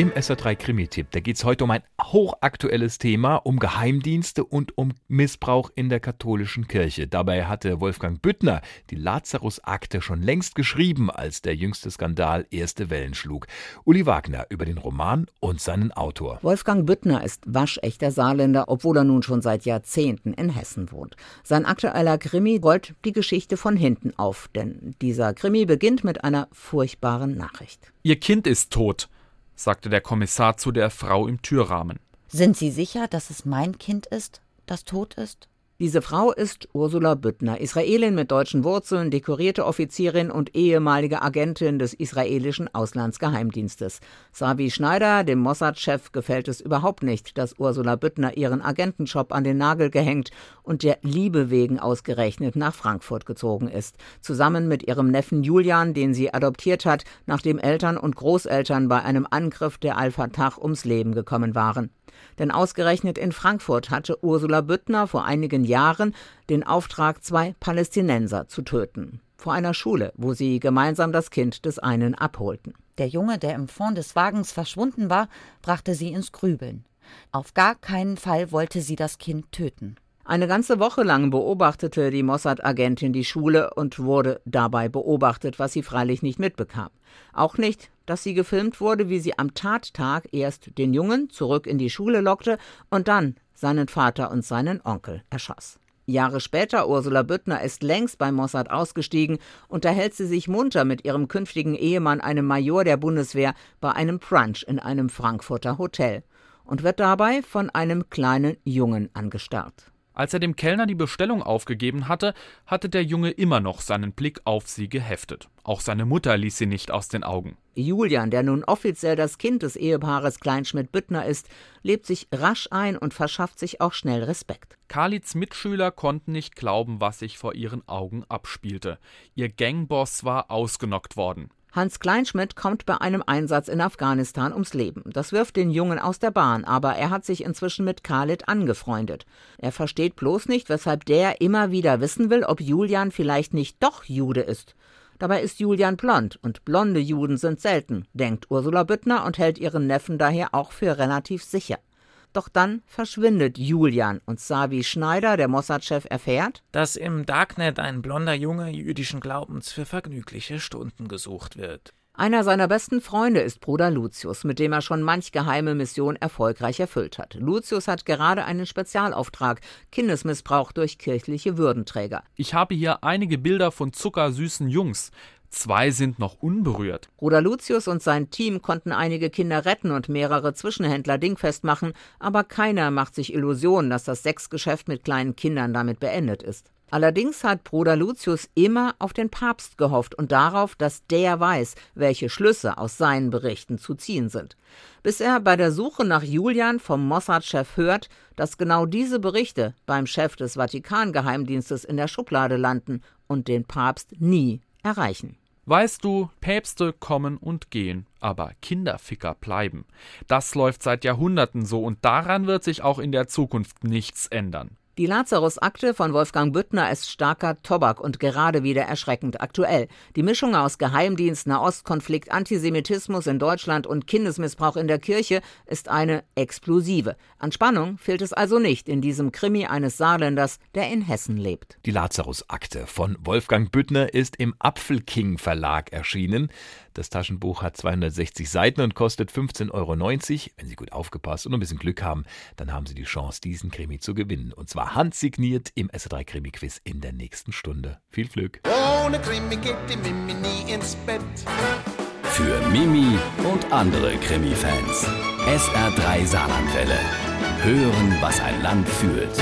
Im SR3 Krimi-Tipp, da geht es heute um ein hochaktuelles Thema, um Geheimdienste und um Missbrauch in der katholischen Kirche. Dabei hatte Wolfgang Büttner die Lazarus-Akte schon längst geschrieben, als der jüngste Skandal erste Wellen schlug. Uli Wagner über den Roman und seinen Autor. Wolfgang Büttner ist waschechter Saarländer, obwohl er nun schon seit Jahrzehnten in Hessen wohnt. Sein aktueller Krimi rollt die Geschichte von hinten auf, denn dieser Krimi beginnt mit einer furchtbaren Nachricht. Ihr Kind ist tot sagte der Kommissar zu der Frau im Türrahmen. Sind Sie sicher, dass es mein Kind ist, das tot ist? Diese Frau ist Ursula Büttner, Israelin mit deutschen Wurzeln, dekorierte Offizierin und ehemalige Agentin des israelischen Auslandsgeheimdienstes. Savi Schneider, dem Mossad-Chef, gefällt es überhaupt nicht, dass Ursula Büttner ihren Agentenjob an den Nagel gehängt und der Liebe wegen ausgerechnet nach Frankfurt gezogen ist. Zusammen mit ihrem Neffen Julian, den sie adoptiert hat, nachdem Eltern und Großeltern bei einem Angriff der Al-Fatah ums Leben gekommen waren. Denn ausgerechnet in Frankfurt hatte Ursula Büttner vor einigen Jahren den Auftrag, zwei Palästinenser zu töten. Vor einer Schule, wo sie gemeinsam das Kind des einen abholten. Der Junge, der im Fond des Wagens verschwunden war, brachte sie ins Grübeln. Auf gar keinen Fall wollte sie das Kind töten. Eine ganze Woche lang beobachtete die Mossad-Agentin die Schule und wurde dabei beobachtet, was sie freilich nicht mitbekam. Auch nicht, dass sie gefilmt wurde, wie sie am Tattag erst den Jungen zurück in die Schule lockte und dann seinen Vater und seinen Onkel erschoss. Jahre später, Ursula Büttner ist längst bei Mossad ausgestiegen, unterhält sie sich munter mit ihrem künftigen Ehemann, einem Major der Bundeswehr, bei einem Brunch in einem Frankfurter Hotel und wird dabei von einem kleinen Jungen angestarrt. Als er dem Kellner die Bestellung aufgegeben hatte, hatte der Junge immer noch seinen Blick auf sie geheftet. Auch seine Mutter ließ sie nicht aus den Augen. Julian, der nun offiziell das Kind des Ehepaares Kleinschmidt-Büttner ist, lebt sich rasch ein und verschafft sich auch schnell Respekt. Khalits Mitschüler konnten nicht glauben, was sich vor ihren Augen abspielte. Ihr Gangboss war ausgenockt worden. Hans Kleinschmidt kommt bei einem Einsatz in Afghanistan ums Leben. Das wirft den Jungen aus der Bahn, aber er hat sich inzwischen mit Khalid angefreundet. Er versteht bloß nicht, weshalb der immer wieder wissen will, ob Julian vielleicht nicht doch Jude ist. Dabei ist Julian blond und blonde Juden sind selten, denkt Ursula Büttner und hält ihren Neffen daher auch für relativ sicher. Doch dann verschwindet Julian und Savi Schneider, der Mossad-Chef, erfährt, dass im Darknet ein blonder Junge jüdischen Glaubens für vergnügliche Stunden gesucht wird. Einer seiner besten Freunde ist Bruder Lucius, mit dem er schon manch geheime Mission erfolgreich erfüllt hat. Lucius hat gerade einen Spezialauftrag: Kindesmissbrauch durch kirchliche Würdenträger. Ich habe hier einige Bilder von zuckersüßen Jungs. Zwei sind noch unberührt. Bruder Lucius und sein Team konnten einige Kinder retten und mehrere Zwischenhändler dingfest machen, aber keiner macht sich Illusionen, dass das Sexgeschäft mit kleinen Kindern damit beendet ist. Allerdings hat Bruder Lucius immer auf den Papst gehofft und darauf, dass der weiß, welche Schlüsse aus seinen Berichten zu ziehen sind. Bis er bei der Suche nach Julian vom Mossad-Chef hört, dass genau diese Berichte beim Chef des Vatikangeheimdienstes in der Schublade landen und den Papst nie erreichen. Weißt du, Päpste kommen und gehen, aber Kinderficker bleiben. Das läuft seit Jahrhunderten so und daran wird sich auch in der Zukunft nichts ändern. Die Lazarus-Akte von Wolfgang Büttner ist starker Tobak und gerade wieder erschreckend aktuell. Die Mischung aus Geheimdienst, Nahostkonflikt, Antisemitismus in Deutschland und Kindesmissbrauch in der Kirche ist eine explosive. An Spannung fehlt es also nicht in diesem Krimi eines Saarländers, der in Hessen lebt. Die Lazarus-Akte von Wolfgang Büttner ist im Apfelking Verlag erschienen. Das Taschenbuch hat 260 Seiten und kostet 15,90 Euro. Wenn Sie gut aufgepasst und ein bisschen Glück haben, dann haben Sie die Chance, diesen Krimi zu gewinnen. Und zwar handsigniert im SR3 Krimi Quiz in der nächsten Stunde. Viel Glück. Ohne Krimi geht die Mimi nie ins Bett. Für Mimi und andere Krimi-Fans. SR3 Saarlandwelle. Hören, was ein Land fühlt.